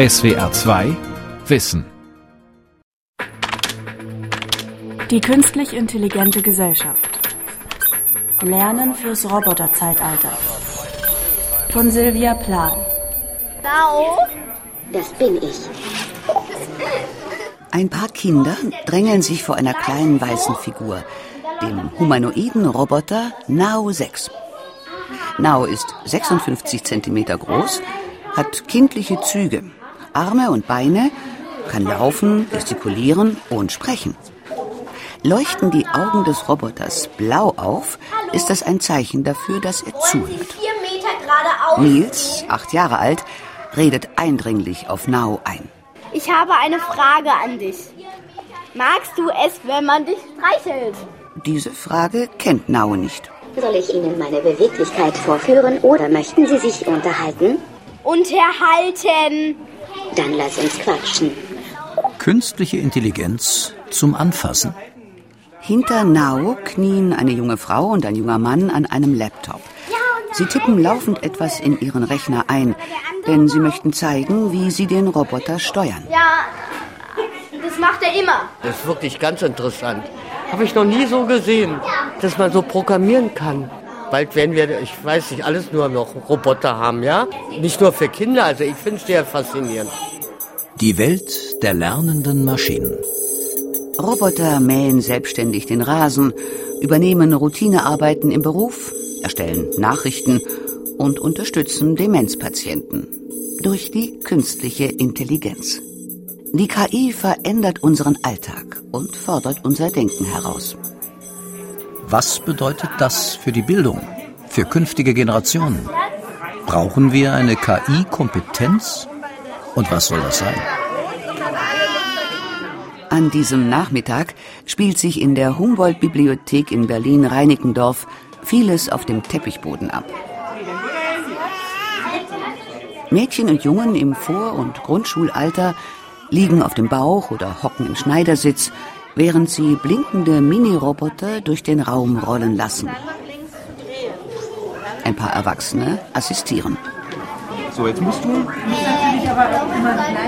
SWR 2 Wissen. Die künstlich intelligente Gesellschaft. Lernen fürs Roboterzeitalter. Von Sylvia Plan. Dao? Das bin ich. Ein paar Kinder drängeln sich vor einer kleinen weißen Figur, dem humanoiden Roboter Nao 6. Nao ist 56 Zentimeter groß, hat kindliche Züge, Arme und Beine, kann laufen, gestikulieren und sprechen. Leuchten die Augen des Roboters blau auf, ist das ein Zeichen dafür, dass er zuhört. Nils, acht Jahre alt, redet eindringlich auf Nao ein. Ich habe eine Frage an dich. Magst du es, wenn man dich streichelt? Diese Frage kennt Nao nicht. Soll ich Ihnen meine Beweglichkeit vorführen oder möchten Sie sich unterhalten? Unterhalten. Dann lass uns quatschen. Künstliche Intelligenz zum Anfassen. Hinter Nao knien eine junge Frau und ein junger Mann an einem Laptop. Sie tippen laufend etwas in ihren Rechner ein, denn sie möchten zeigen, wie sie den Roboter steuern. Ja, das macht er immer. Das ist wirklich ganz interessant. Habe ich noch nie so gesehen, dass man so programmieren kann. Bald werden wir, ich weiß nicht, alles nur noch Roboter haben, ja? Nicht nur für Kinder, also ich finde es sehr faszinierend. Die Welt der lernenden Maschinen. Roboter mähen selbstständig den Rasen, übernehmen Routinearbeiten im Beruf, erstellen Nachrichten und unterstützen Demenzpatienten durch die künstliche Intelligenz. Die KI verändert unseren Alltag und fordert unser Denken heraus. Was bedeutet das für die Bildung, für künftige Generationen? Brauchen wir eine KI-Kompetenz? Und was soll das sein? An diesem Nachmittag spielt sich in der Humboldt-Bibliothek in Berlin-Reinickendorf vieles auf dem Teppichboden ab. Mädchen und Jungen im Vor- und Grundschulalter liegen auf dem Bauch oder hocken im Schneidersitz, während sie blinkende Mini-Roboter durch den Raum rollen lassen. Ein paar Erwachsene assistieren. So, jetzt musst du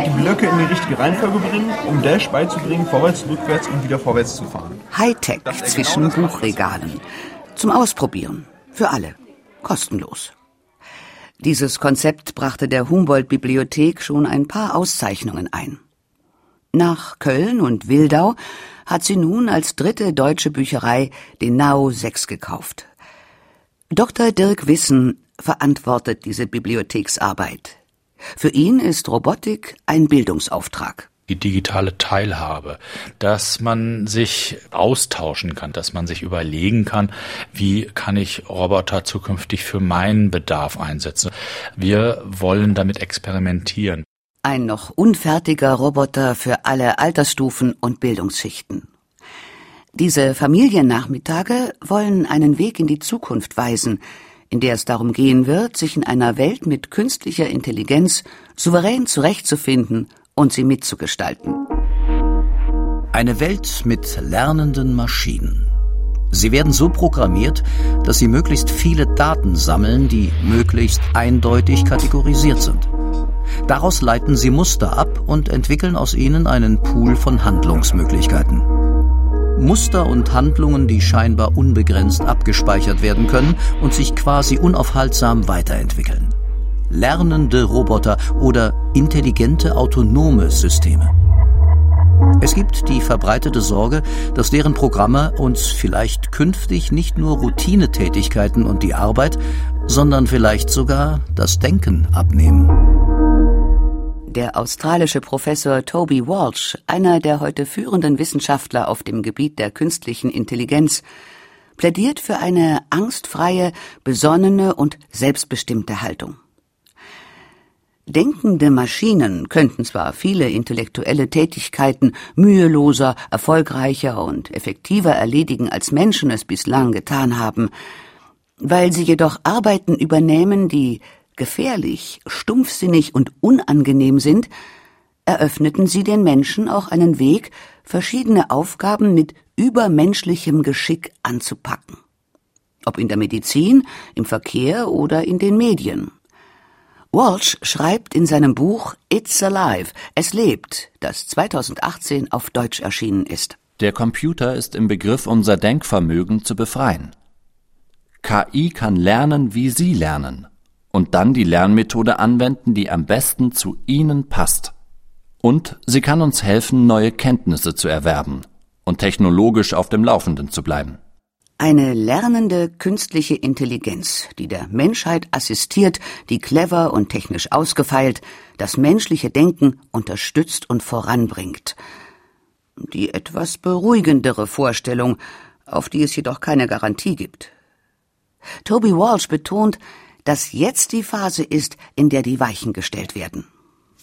die Blöcke in die richtige Reihenfolge bringen, um Dash beizubringen, vorwärts, rückwärts und wieder vorwärts zu fahren. Hightech zwischen Buchregalen. Zum Ausprobieren. Für alle. Kostenlos. Dieses Konzept brachte der Humboldt-Bibliothek schon ein paar Auszeichnungen ein. Nach Köln und Wildau hat sie nun als dritte deutsche Bücherei den Nao 6 gekauft. Dr. Dirk Wissen verantwortet diese Bibliotheksarbeit. Für ihn ist Robotik ein Bildungsauftrag die digitale Teilhabe, dass man sich austauschen kann, dass man sich überlegen kann, wie kann ich Roboter zukünftig für meinen Bedarf einsetzen. Wir wollen damit experimentieren. Ein noch unfertiger Roboter für alle Altersstufen und Bildungsschichten. Diese Familiennachmittage wollen einen Weg in die Zukunft weisen, in der es darum gehen wird, sich in einer Welt mit künstlicher Intelligenz souverän zurechtzufinden und sie mitzugestalten. Eine Welt mit lernenden Maschinen. Sie werden so programmiert, dass sie möglichst viele Daten sammeln, die möglichst eindeutig kategorisiert sind. Daraus leiten sie Muster ab und entwickeln aus ihnen einen Pool von Handlungsmöglichkeiten. Muster und Handlungen, die scheinbar unbegrenzt abgespeichert werden können und sich quasi unaufhaltsam weiterentwickeln lernende Roboter oder intelligente autonome Systeme. Es gibt die verbreitete Sorge, dass deren Programme uns vielleicht künftig nicht nur Routinetätigkeiten und die Arbeit, sondern vielleicht sogar das Denken abnehmen. Der australische Professor Toby Walsh, einer der heute führenden Wissenschaftler auf dem Gebiet der künstlichen Intelligenz, plädiert für eine angstfreie, besonnene und selbstbestimmte Haltung. Denkende Maschinen könnten zwar viele intellektuelle Tätigkeiten müheloser, erfolgreicher und effektiver erledigen, als Menschen es bislang getan haben, weil sie jedoch Arbeiten übernehmen, die gefährlich, stumpfsinnig und unangenehm sind, eröffneten sie den Menschen auch einen Weg, verschiedene Aufgaben mit übermenschlichem Geschick anzupacken. Ob in der Medizin, im Verkehr oder in den Medien. Walsh schreibt in seinem Buch It's Alive, es lebt, das 2018 auf Deutsch erschienen ist. Der Computer ist im Begriff, unser Denkvermögen zu befreien. KI kann lernen, wie Sie lernen und dann die Lernmethode anwenden, die am besten zu Ihnen passt. Und sie kann uns helfen, neue Kenntnisse zu erwerben und technologisch auf dem Laufenden zu bleiben. Eine lernende künstliche Intelligenz, die der Menschheit assistiert, die clever und technisch ausgefeilt das menschliche Denken unterstützt und voranbringt. Die etwas beruhigendere Vorstellung, auf die es jedoch keine Garantie gibt. Toby Walsh betont, dass jetzt die Phase ist, in der die Weichen gestellt werden.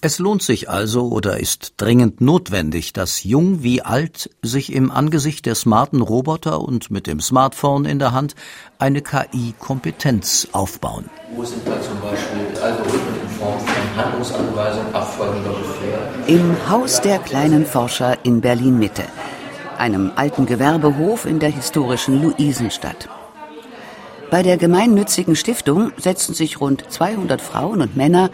Es lohnt sich also oder ist dringend notwendig, dass jung wie alt sich im Angesicht der smarten Roboter und mit dem Smartphone in der Hand eine KI-Kompetenz aufbauen. Wo sind da zum Beispiel Algorithmen in Form von Handlungsanweisungen, abfolgender? Im Haus der kleinen Forscher in Berlin-Mitte, einem alten Gewerbehof in der historischen Luisenstadt. Bei der gemeinnützigen Stiftung setzen sich rund 200 Frauen und Männer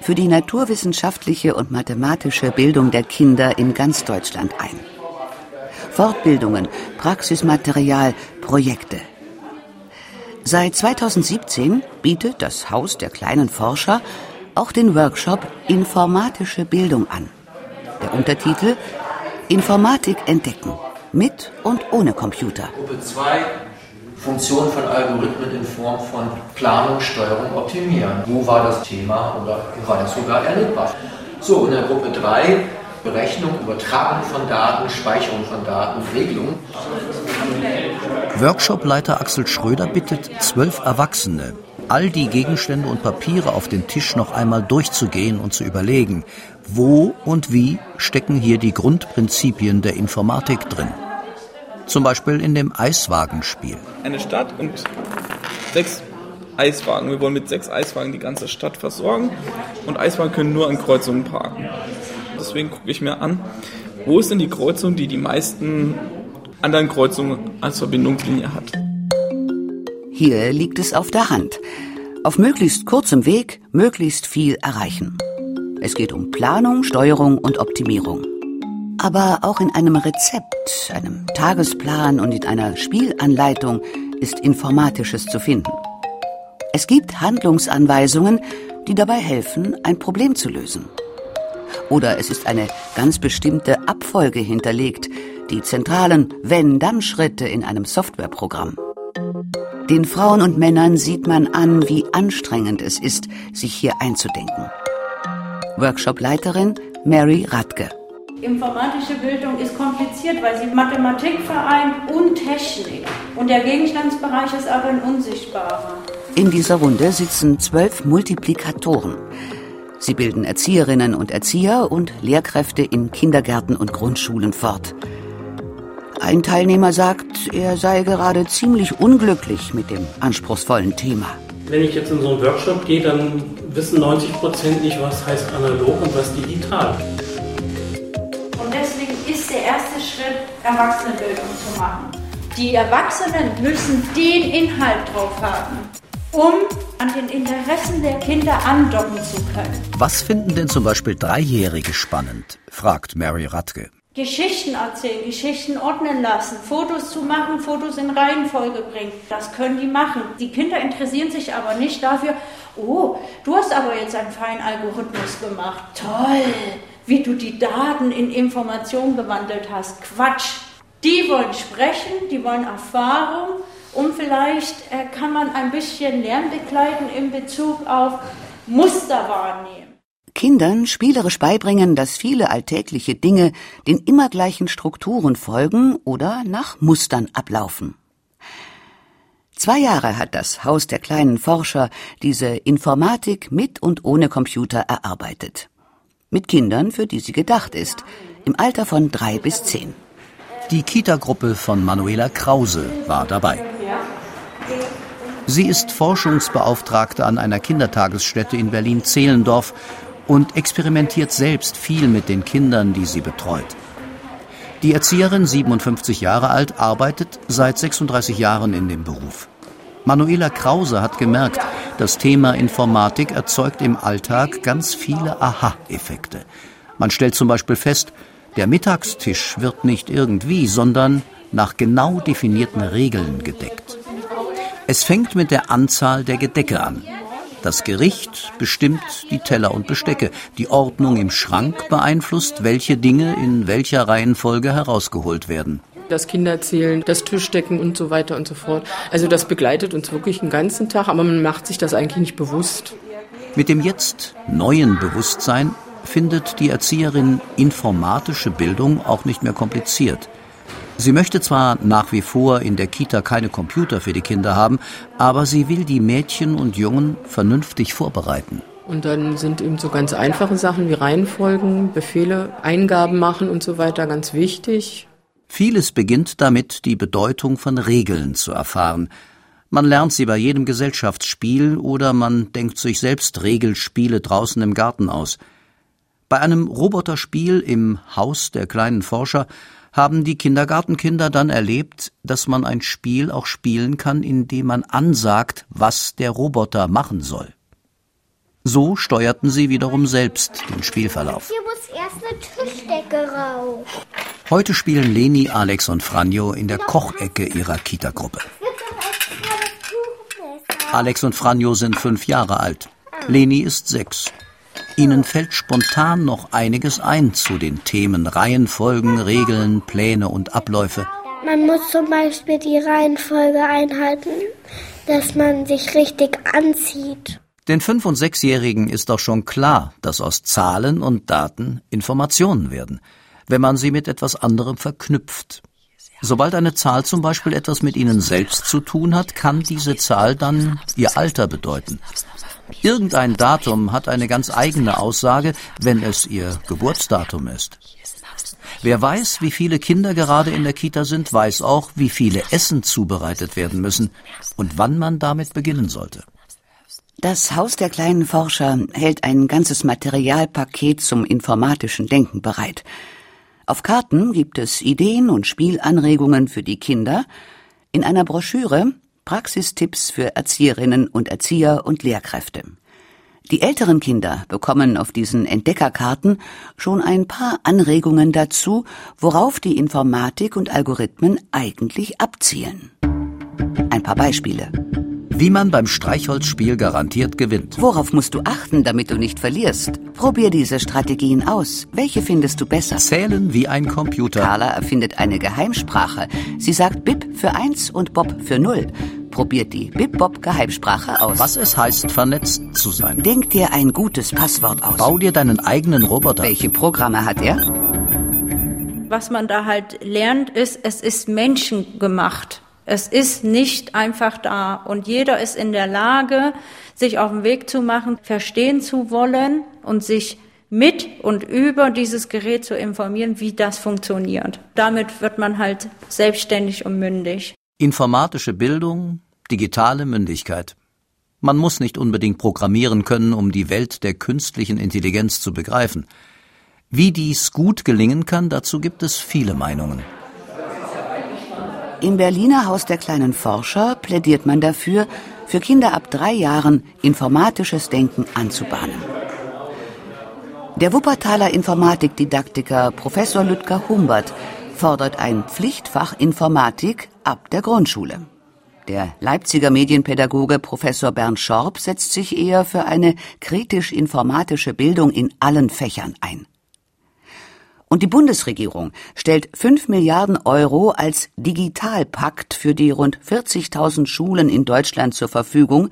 für die naturwissenschaftliche und mathematische Bildung der Kinder in ganz Deutschland ein. Fortbildungen, Praxismaterial, Projekte. Seit 2017 bietet das Haus der kleinen Forscher auch den Workshop Informatische Bildung an. Der Untertitel Informatik entdecken, mit und ohne Computer. Gruppe 2 Funktion von Algorithmen in Form von Planung, Steuerung, Optimieren. Wo war das Thema oder war das sogar erlebbar? So, in der Gruppe 3 Berechnung, Übertragung von Daten, Speicherung von Daten, Regelung. Workshopleiter Axel Schröder bittet zwölf Erwachsene, all die Gegenstände und Papiere auf dem Tisch noch einmal durchzugehen und zu überlegen, wo und wie stecken hier die Grundprinzipien der Informatik drin. Zum Beispiel in dem Eiswagenspiel. Eine Stadt und sechs Eiswagen. Wir wollen mit sechs Eiswagen die ganze Stadt versorgen und Eiswagen können nur an Kreuzungen parken. Deswegen gucke ich mir an, wo ist denn die Kreuzung, die die meisten anderen Kreuzungen als Verbindungslinie hat. Hier liegt es auf der Hand. Auf möglichst kurzem Weg möglichst viel erreichen. Es geht um Planung, Steuerung und Optimierung. Aber auch in einem Rezept, einem Tagesplan und in einer Spielanleitung ist Informatisches zu finden. Es gibt Handlungsanweisungen, die dabei helfen, ein Problem zu lösen. Oder es ist eine ganz bestimmte Abfolge hinterlegt, die zentralen Wenn-Dann-Schritte in einem Softwareprogramm. Den Frauen und Männern sieht man an, wie anstrengend es ist, sich hier einzudenken. Workshopleiterin Mary Radke. Informatische Bildung ist kompliziert, weil sie Mathematik vereint und Technik. Und der Gegenstandsbereich ist aber ein unsichtbarer. In dieser Runde sitzen zwölf Multiplikatoren. Sie bilden Erzieherinnen und Erzieher und Lehrkräfte in Kindergärten und Grundschulen fort. Ein Teilnehmer sagt, er sei gerade ziemlich unglücklich mit dem anspruchsvollen Thema. Wenn ich jetzt in so einen Workshop gehe, dann wissen 90 Prozent nicht, was heißt analog und was digital erste Schritt, Erwachsenenbildung zu machen. Die Erwachsenen müssen den Inhalt drauf haben, um an den Interessen der Kinder andocken zu können. Was finden denn zum Beispiel Dreijährige spannend? fragt Mary Radke. Geschichten erzählen, Geschichten ordnen lassen, Fotos zu machen, Fotos in Reihenfolge bringen. Das können die machen. Die Kinder interessieren sich aber nicht dafür, oh, du hast aber jetzt einen feinen Algorithmus gemacht. Toll! Wie du die Daten in Information gewandelt hast. Quatsch. Die wollen sprechen, die wollen Erfahrung und vielleicht äh, kann man ein bisschen Lärm begleiten in Bezug auf Muster wahrnehmen. Kindern spielerisch beibringen, dass viele alltägliche Dinge den immer gleichen Strukturen folgen oder nach Mustern ablaufen. Zwei Jahre hat das Haus der kleinen Forscher diese Informatik mit und ohne Computer erarbeitet mit Kindern, für die sie gedacht ist, im Alter von drei bis zehn. Die Kita-Gruppe von Manuela Krause war dabei. Sie ist Forschungsbeauftragte an einer Kindertagesstätte in Berlin-Zehlendorf und experimentiert selbst viel mit den Kindern, die sie betreut. Die Erzieherin, 57 Jahre alt, arbeitet seit 36 Jahren in dem Beruf. Manuela Krause hat gemerkt, das Thema Informatik erzeugt im Alltag ganz viele Aha-Effekte. Man stellt zum Beispiel fest, der Mittagstisch wird nicht irgendwie, sondern nach genau definierten Regeln gedeckt. Es fängt mit der Anzahl der Gedecke an. Das Gericht bestimmt die Teller und Bestecke. Die Ordnung im Schrank beeinflusst, welche Dinge in welcher Reihenfolge herausgeholt werden. Das Kinderzählen, das Tischdecken und so weiter und so fort. Also das begleitet uns wirklich den ganzen Tag, aber man macht sich das eigentlich nicht bewusst. Mit dem jetzt neuen Bewusstsein findet die Erzieherin informatische Bildung auch nicht mehr kompliziert. Sie möchte zwar nach wie vor in der Kita keine Computer für die Kinder haben, aber sie will die Mädchen und Jungen vernünftig vorbereiten. Und dann sind eben so ganz einfache Sachen wie Reihenfolgen, Befehle, Eingaben machen und so weiter ganz wichtig. Vieles beginnt damit, die Bedeutung von Regeln zu erfahren. Man lernt sie bei jedem Gesellschaftsspiel oder man denkt sich selbst Regelspiele draußen im Garten aus. Bei einem Roboterspiel im Haus der kleinen Forscher haben die Kindergartenkinder dann erlebt, dass man ein Spiel auch spielen kann, indem man ansagt, was der Roboter machen soll. So steuerten sie wiederum selbst den Spielverlauf. Hier muss erst eine Tischdecke rauf. Heute spielen Leni, Alex und Franjo in der Kochecke ihrer Kita-Gruppe. Alex und Franjo sind fünf Jahre alt. Leni ist sechs. Ihnen fällt spontan noch einiges ein zu den Themen Reihenfolgen, Regeln, Pläne und Abläufe. Man muss zum Beispiel die Reihenfolge einhalten, dass man sich richtig anzieht. Den Fünf- und Sechsjährigen ist doch schon klar, dass aus Zahlen und Daten Informationen werden, wenn man sie mit etwas anderem verknüpft. Sobald eine Zahl zum Beispiel etwas mit ihnen selbst zu tun hat, kann diese Zahl dann ihr Alter bedeuten. Irgendein Datum hat eine ganz eigene Aussage, wenn es ihr Geburtsdatum ist. Wer weiß, wie viele Kinder gerade in der Kita sind, weiß auch, wie viele Essen zubereitet werden müssen und wann man damit beginnen sollte. Das Haus der kleinen Forscher hält ein ganzes Materialpaket zum informatischen Denken bereit. Auf Karten gibt es Ideen und Spielanregungen für die Kinder. In einer Broschüre Praxistipps für Erzieherinnen und Erzieher und Lehrkräfte. Die älteren Kinder bekommen auf diesen Entdeckerkarten schon ein paar Anregungen dazu, worauf die Informatik und Algorithmen eigentlich abzielen. Ein paar Beispiele. Wie man beim Streichholzspiel garantiert gewinnt. Worauf musst du achten, damit du nicht verlierst? Probier diese Strategien aus. Welche findest du besser? Zählen wie ein Computer. Carla erfindet eine Geheimsprache. Sie sagt Bip für eins und Bob für null. Probiert die Bip-Bob-Geheimsprache aus. Was es heißt, vernetzt zu sein. Denk dir ein gutes Passwort aus. Bau dir deinen eigenen Roboter. Welche Programme hat er? Was man da halt lernt, ist, es ist menschengemacht. Es ist nicht einfach da und jeder ist in der Lage, sich auf den Weg zu machen, verstehen zu wollen und sich mit und über dieses Gerät zu informieren, wie das funktioniert. Damit wird man halt selbstständig und mündig. Informatische Bildung, digitale Mündigkeit. Man muss nicht unbedingt programmieren können, um die Welt der künstlichen Intelligenz zu begreifen. Wie dies gut gelingen kann, dazu gibt es viele Meinungen. Im Berliner Haus der kleinen Forscher plädiert man dafür, für Kinder ab drei Jahren informatisches Denken anzubahnen. Der Wuppertaler Informatikdidaktiker Professor Lüdger Humbert fordert ein Pflichtfach Informatik ab der Grundschule. Der Leipziger Medienpädagoge Professor Bernd Schorb setzt sich eher für eine kritisch-informatische Bildung in allen Fächern ein. Und die Bundesregierung stellt 5 Milliarden Euro als Digitalpakt für die rund 40.000 Schulen in Deutschland zur Verfügung,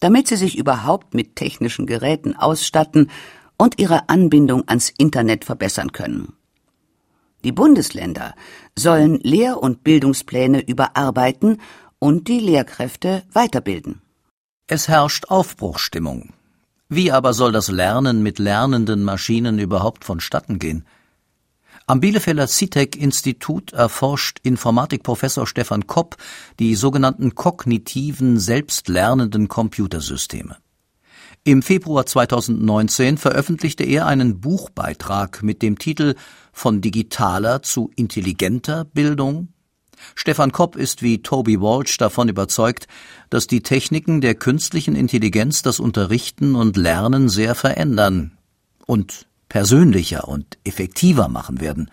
damit sie sich überhaupt mit technischen Geräten ausstatten und ihre Anbindung ans Internet verbessern können. Die Bundesländer sollen Lehr- und Bildungspläne überarbeiten und die Lehrkräfte weiterbilden. Es herrscht Aufbruchsstimmung. Wie aber soll das Lernen mit lernenden Maschinen überhaupt vonstatten gehen? Am Bielefelder CITEC-Institut erforscht Informatikprofessor Stefan Kopp die sogenannten kognitiven, selbstlernenden Computersysteme. Im Februar 2019 veröffentlichte er einen Buchbeitrag mit dem Titel Von digitaler zu intelligenter Bildung Stefan Kopp ist wie Toby Walsh davon überzeugt, dass die Techniken der künstlichen Intelligenz das Unterrichten und Lernen sehr verändern und persönlicher und effektiver machen werden.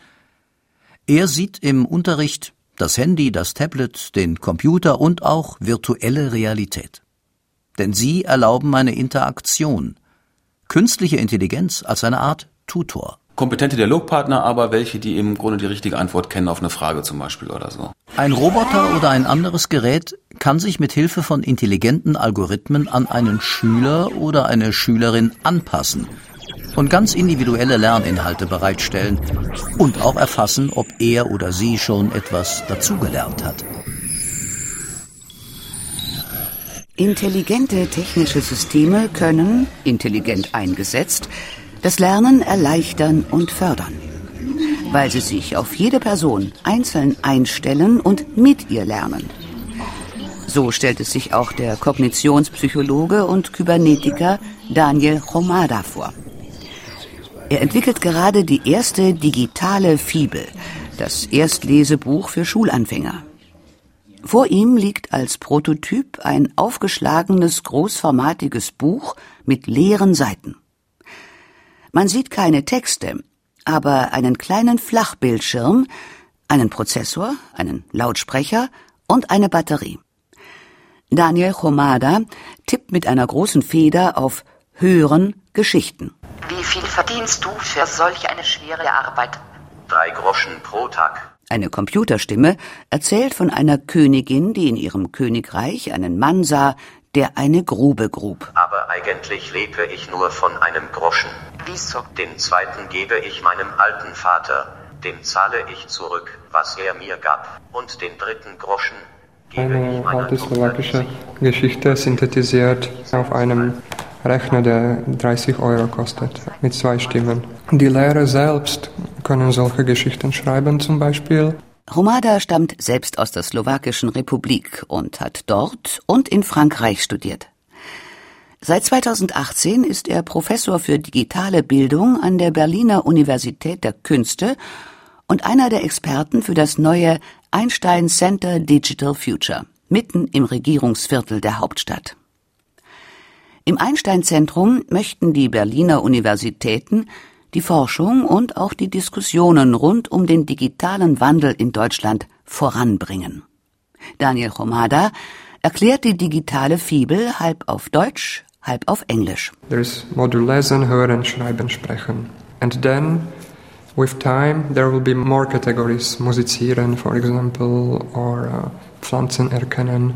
Er sieht im Unterricht das Handy, das Tablet, den Computer und auch virtuelle Realität. Denn sie erlauben eine Interaktion. Künstliche Intelligenz als eine Art Tutor. Kompetente Dialogpartner, aber welche, die im Grunde die richtige Antwort kennen auf eine Frage zum Beispiel oder so. Ein Roboter oder ein anderes Gerät kann sich mit Hilfe von intelligenten Algorithmen an einen Schüler oder eine Schülerin anpassen und ganz individuelle Lerninhalte bereitstellen und auch erfassen, ob er oder sie schon etwas dazugelernt hat. Intelligente technische Systeme können, intelligent eingesetzt, das Lernen erleichtern und fördern, weil sie sich auf jede Person einzeln einstellen und mit ihr lernen. So stellt es sich auch der Kognitionspsychologe und Kybernetiker Daniel Romada vor. Er entwickelt gerade die erste digitale Fibel, das Erstlesebuch für Schulanfänger. Vor ihm liegt als Prototyp ein aufgeschlagenes, großformatiges Buch mit leeren Seiten. Man sieht keine Texte, aber einen kleinen Flachbildschirm, einen Prozessor, einen Lautsprecher und eine Batterie. Daniel Chomada tippt mit einer großen Feder auf Hören Geschichten. Wie viel verdienst du für solch eine schwere Arbeit? Drei Groschen pro Tag. Eine Computerstimme erzählt von einer Königin, die in ihrem Königreich einen Mann sah, der eine Grube grub. Aber eigentlich lebe ich nur von einem Groschen. Wieso? Den zweiten gebe ich meinem alten Vater. Dem zahle ich zurück, was er mir gab. Und den dritten Groschen gebe Eine ich meiner alte Tochter. slowakische Geschichte synthetisiert auf einem Rechner, der 30 Euro kostet, mit zwei Stimmen. Die Lehrer selbst können solche Geschichten schreiben zum Beispiel. Romada stammt selbst aus der Slowakischen Republik und hat dort und in Frankreich studiert. Seit 2018 ist er Professor für digitale Bildung an der Berliner Universität der Künste und einer der Experten für das neue Einstein Center Digital Future, mitten im Regierungsviertel der Hauptstadt. Im Einstein-Zentrum möchten die Berliner Universitäten die Forschung und auch die Diskussionen rund um den digitalen Wandel in Deutschland voranbringen. Daniel Romada erklärt die digitale Fibel halb auf Deutsch, halb auf Englisch. There's Modul lesen, hören, schreiben, sprechen. And then, with time, there will be more categories. Musizieren, for example, or uh, Pflanzen erkennen.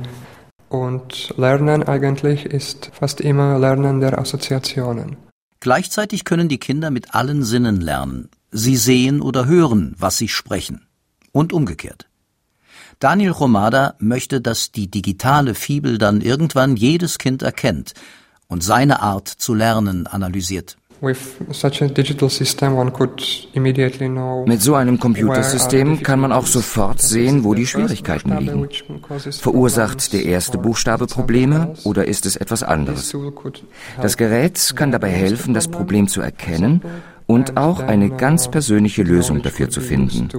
Und Lernen eigentlich ist fast immer Lernen der Assoziationen. Gleichzeitig können die Kinder mit allen Sinnen lernen. Sie sehen oder hören, was sie sprechen. Und umgekehrt. Daniel Romada möchte, dass die digitale Fibel dann irgendwann jedes Kind erkennt und seine Art zu lernen analysiert. With such a digital system, one could immediately know Mit so einem Computersystem kann man auch sofort sehen, wo die Schwierigkeiten liegen. Verursacht der erste Buchstabe Probleme oder ist es etwas anderes? Das Gerät kann dabei helfen, das Problem zu erkennen und auch eine ganz persönliche Lösung dafür zu finden.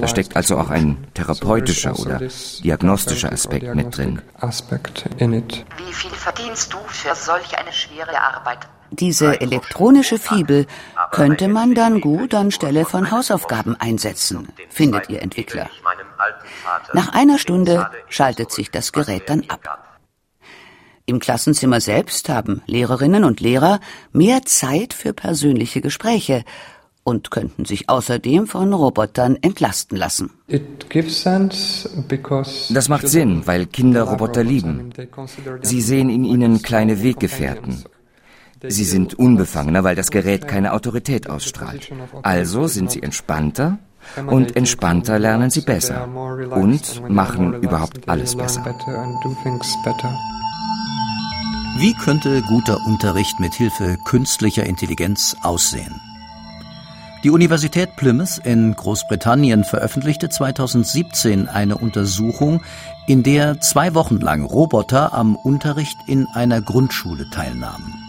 Da steckt also auch ein therapeutischer oder diagnostischer Aspekt mit drin. aspect in it. Wie viel verdienst du für solch eine schwere Arbeit? Diese elektronische Fibel könnte man dann gut anstelle von Hausaufgaben einsetzen, findet ihr Entwickler. Nach einer Stunde schaltet sich das Gerät dann ab. Im Klassenzimmer selbst haben Lehrerinnen und Lehrer mehr Zeit für persönliche Gespräche und könnten sich außerdem von Robotern entlasten lassen. Das macht Sinn, weil Kinder Roboter lieben. Sie sehen in ihnen kleine Weggefährten. Sie sind unbefangener, weil das Gerät keine Autorität ausstrahlt. Also sind sie entspannter und entspannter lernen sie besser und machen überhaupt alles besser. Wie könnte guter Unterricht mit Hilfe künstlicher Intelligenz aussehen? Die Universität Plymouth in Großbritannien veröffentlichte 2017 eine Untersuchung, in der zwei Wochen lang Roboter am Unterricht in einer Grundschule teilnahmen.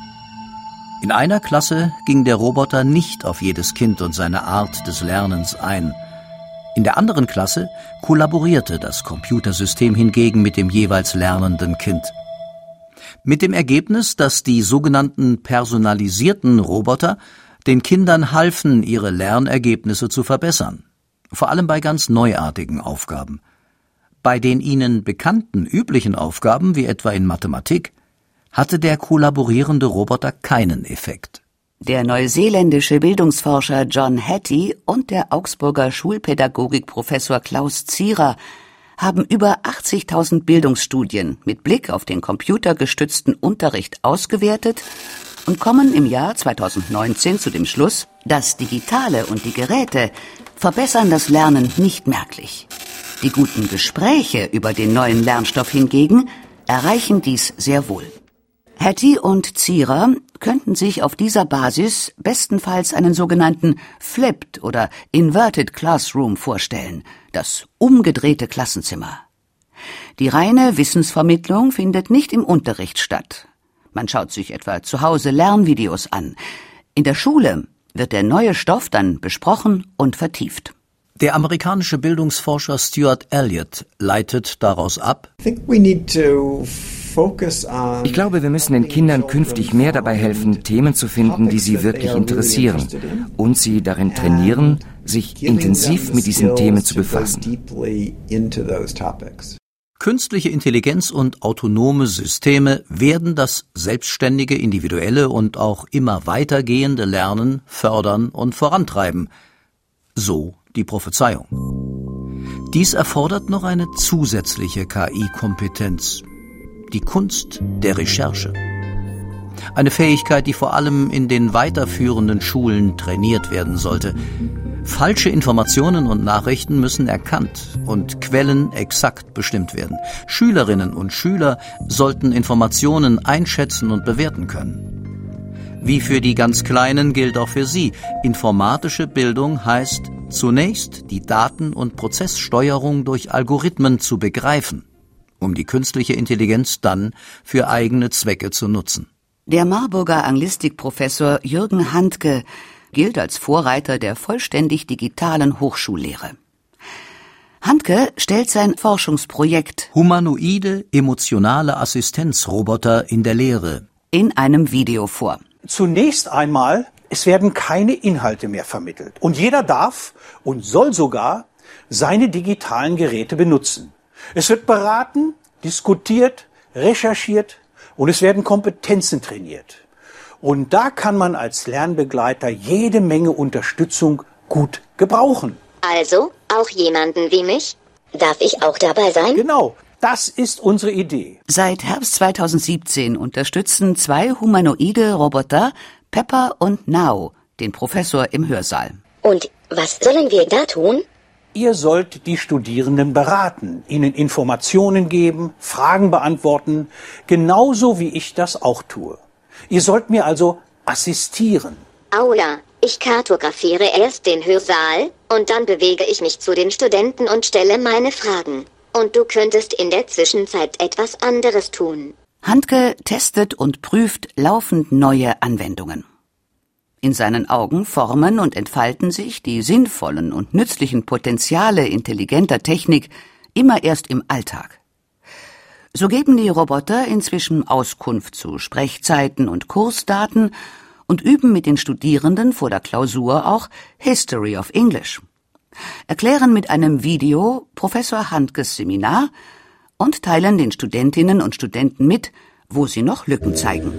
In einer Klasse ging der Roboter nicht auf jedes Kind und seine Art des Lernens ein. In der anderen Klasse kollaborierte das Computersystem hingegen mit dem jeweils lernenden Kind. Mit dem Ergebnis, dass die sogenannten personalisierten Roboter den Kindern halfen, ihre Lernergebnisse zu verbessern. Vor allem bei ganz neuartigen Aufgaben. Bei den ihnen bekannten üblichen Aufgaben, wie etwa in Mathematik, hatte der kollaborierende Roboter keinen Effekt. Der neuseeländische Bildungsforscher John Hattie und der Augsburger Schulpädagogikprofessor Klaus Zierer haben über 80.000 Bildungsstudien mit Blick auf den computergestützten Unterricht ausgewertet und kommen im Jahr 2019 zu dem Schluss, das Digitale und die Geräte verbessern das Lernen nicht merklich. Die guten Gespräche über den neuen Lernstoff hingegen erreichen dies sehr wohl. Hattie und Zierer könnten sich auf dieser Basis bestenfalls einen sogenannten Flipped oder Inverted Classroom vorstellen, das umgedrehte Klassenzimmer. Die reine Wissensvermittlung findet nicht im Unterricht statt. Man schaut sich etwa zu Hause Lernvideos an. In der Schule wird der neue Stoff dann besprochen und vertieft. Der amerikanische Bildungsforscher Stuart Elliott leitet daraus ab, ich glaube, wir müssen den Kindern künftig mehr dabei helfen, Themen zu finden, die sie wirklich interessieren und sie darin trainieren, sich intensiv mit diesen Themen zu befassen. Künstliche Intelligenz und autonome Systeme werden das selbstständige, individuelle und auch immer weitergehende Lernen fördern und vorantreiben. So die Prophezeiung. Dies erfordert noch eine zusätzliche KI-Kompetenz, die Kunst der Recherche. Eine Fähigkeit, die vor allem in den weiterführenden Schulen trainiert werden sollte. Falsche Informationen und Nachrichten müssen erkannt und Quellen exakt bestimmt werden. Schülerinnen und Schüler sollten Informationen einschätzen und bewerten können. Wie für die ganz Kleinen gilt auch für sie. Informatische Bildung heißt zunächst die Daten- und Prozesssteuerung durch Algorithmen zu begreifen um die künstliche Intelligenz dann für eigene Zwecke zu nutzen. Der Marburger Anglistikprofessor Jürgen Handke gilt als Vorreiter der vollständig digitalen Hochschullehre. Handke stellt sein Forschungsprojekt Humanoide emotionale Assistenzroboter in der Lehre in einem Video vor. Zunächst einmal, es werden keine Inhalte mehr vermittelt. Und jeder darf und soll sogar seine digitalen Geräte benutzen. Es wird beraten, diskutiert, recherchiert und es werden Kompetenzen trainiert. Und da kann man als Lernbegleiter jede Menge Unterstützung gut gebrauchen. Also auch jemanden wie mich? Darf ich auch dabei sein? Genau, das ist unsere Idee. Seit Herbst 2017 unterstützen zwei humanoide Roboter, Pepper und Now, den Professor im Hörsaal. Und was sollen wir da tun? Ihr sollt die Studierenden beraten, ihnen Informationen geben, Fragen beantworten, genauso wie ich das auch tue. Ihr sollt mir also assistieren. Aula, ich kartografiere erst den Hörsaal und dann bewege ich mich zu den Studenten und stelle meine Fragen. Und du könntest in der Zwischenzeit etwas anderes tun. Handke testet und prüft laufend neue Anwendungen. In seinen Augen formen und entfalten sich die sinnvollen und nützlichen Potenziale intelligenter Technik immer erst im Alltag. So geben die Roboter inzwischen Auskunft zu Sprechzeiten und Kursdaten und üben mit den Studierenden vor der Klausur auch History of English, erklären mit einem Video Professor Handkes Seminar und teilen den Studentinnen und Studenten mit, wo sie noch Lücken zeigen.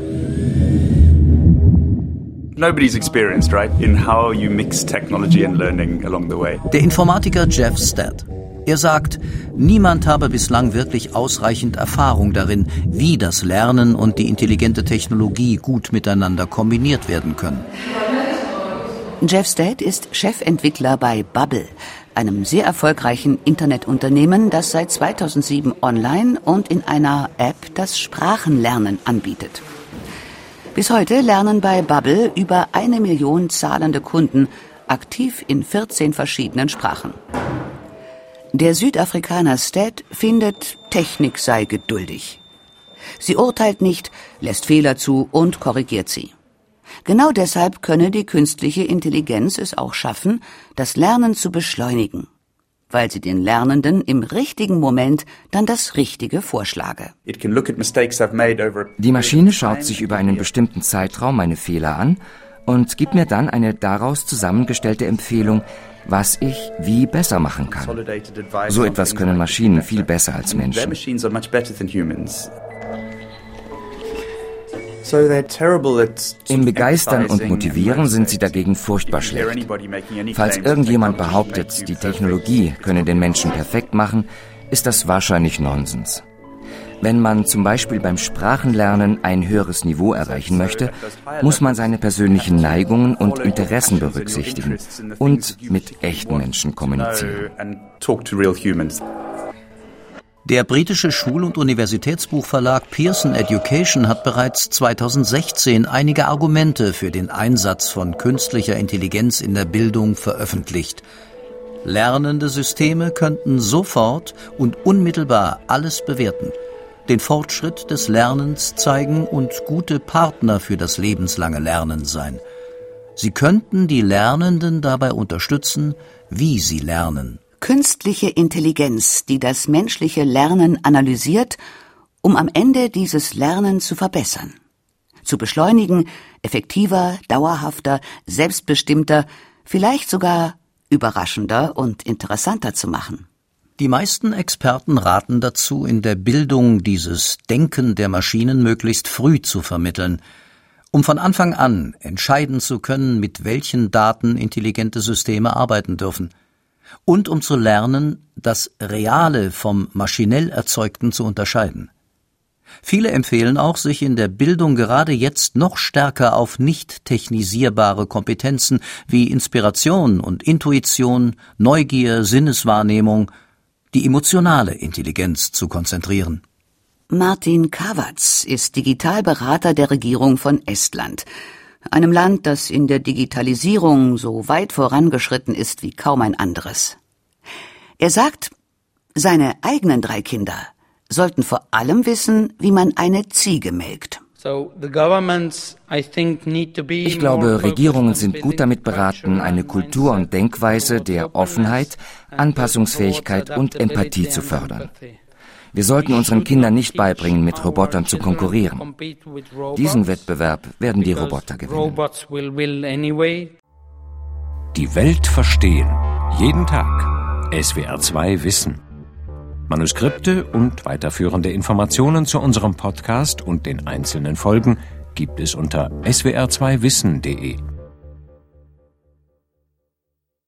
Nobody's experienced, right, in how you mix technology and learning along the way. Der Informatiker Jeff Stead. Er sagt, niemand habe bislang wirklich ausreichend Erfahrung darin, wie das Lernen und die intelligente Technologie gut miteinander kombiniert werden können. Jeff Stead ist Chefentwickler bei Bubble, einem sehr erfolgreichen Internetunternehmen, das seit 2007 online und in einer App das Sprachenlernen anbietet. Bis heute lernen bei Bubble über eine Million zahlende Kunden aktiv in 14 verschiedenen Sprachen. Der Südafrikaner Stead findet, Technik sei geduldig. Sie urteilt nicht, lässt Fehler zu und korrigiert sie. Genau deshalb könne die künstliche Intelligenz es auch schaffen, das Lernen zu beschleunigen. Weil sie den Lernenden im richtigen Moment dann das Richtige vorschlage. Die Maschine schaut sich über einen bestimmten Zeitraum meine Fehler an und gibt mir dann eine daraus zusammengestellte Empfehlung, was ich wie besser machen kann. So etwas können Maschinen viel besser als Menschen. Im Begeistern und Motivieren sind sie dagegen furchtbar schlecht. Falls irgendjemand behauptet, die Technologie könne den Menschen perfekt machen, ist das wahrscheinlich Nonsens. Wenn man zum Beispiel beim Sprachenlernen ein höheres Niveau erreichen möchte, muss man seine persönlichen Neigungen und Interessen berücksichtigen und mit echten Menschen kommunizieren. Der britische Schul- und Universitätsbuchverlag Pearson Education hat bereits 2016 einige Argumente für den Einsatz von künstlicher Intelligenz in der Bildung veröffentlicht. Lernende Systeme könnten sofort und unmittelbar alles bewerten, den Fortschritt des Lernens zeigen und gute Partner für das lebenslange Lernen sein. Sie könnten die Lernenden dabei unterstützen, wie sie lernen. Künstliche Intelligenz, die das menschliche Lernen analysiert, um am Ende dieses Lernen zu verbessern, zu beschleunigen, effektiver, dauerhafter, selbstbestimmter, vielleicht sogar überraschender und interessanter zu machen. Die meisten Experten raten dazu, in der Bildung dieses Denken der Maschinen möglichst früh zu vermitteln, um von Anfang an entscheiden zu können, mit welchen Daten intelligente Systeme arbeiten dürfen – und um zu lernen, das Reale vom maschinell Erzeugten zu unterscheiden. Viele empfehlen auch, sich in der Bildung gerade jetzt noch stärker auf nicht technisierbare Kompetenzen wie Inspiration und Intuition, Neugier, Sinneswahrnehmung, die emotionale Intelligenz zu konzentrieren. Martin Kawatz ist Digitalberater der Regierung von Estland einem Land, das in der Digitalisierung so weit vorangeschritten ist wie kaum ein anderes. Er sagt, seine eigenen drei Kinder sollten vor allem wissen, wie man eine Ziege melkt. Ich glaube, Regierungen sind gut damit beraten, eine Kultur und Denkweise der Offenheit, Anpassungsfähigkeit und Empathie zu fördern. Wir sollten unseren Kindern nicht beibringen, mit Robotern zu konkurrieren. Diesen Wettbewerb werden die Roboter gewinnen. Die Welt verstehen. Jeden Tag. SWR 2 Wissen. Manuskripte und weiterführende Informationen zu unserem Podcast und den einzelnen Folgen gibt es unter swr2wissen.de.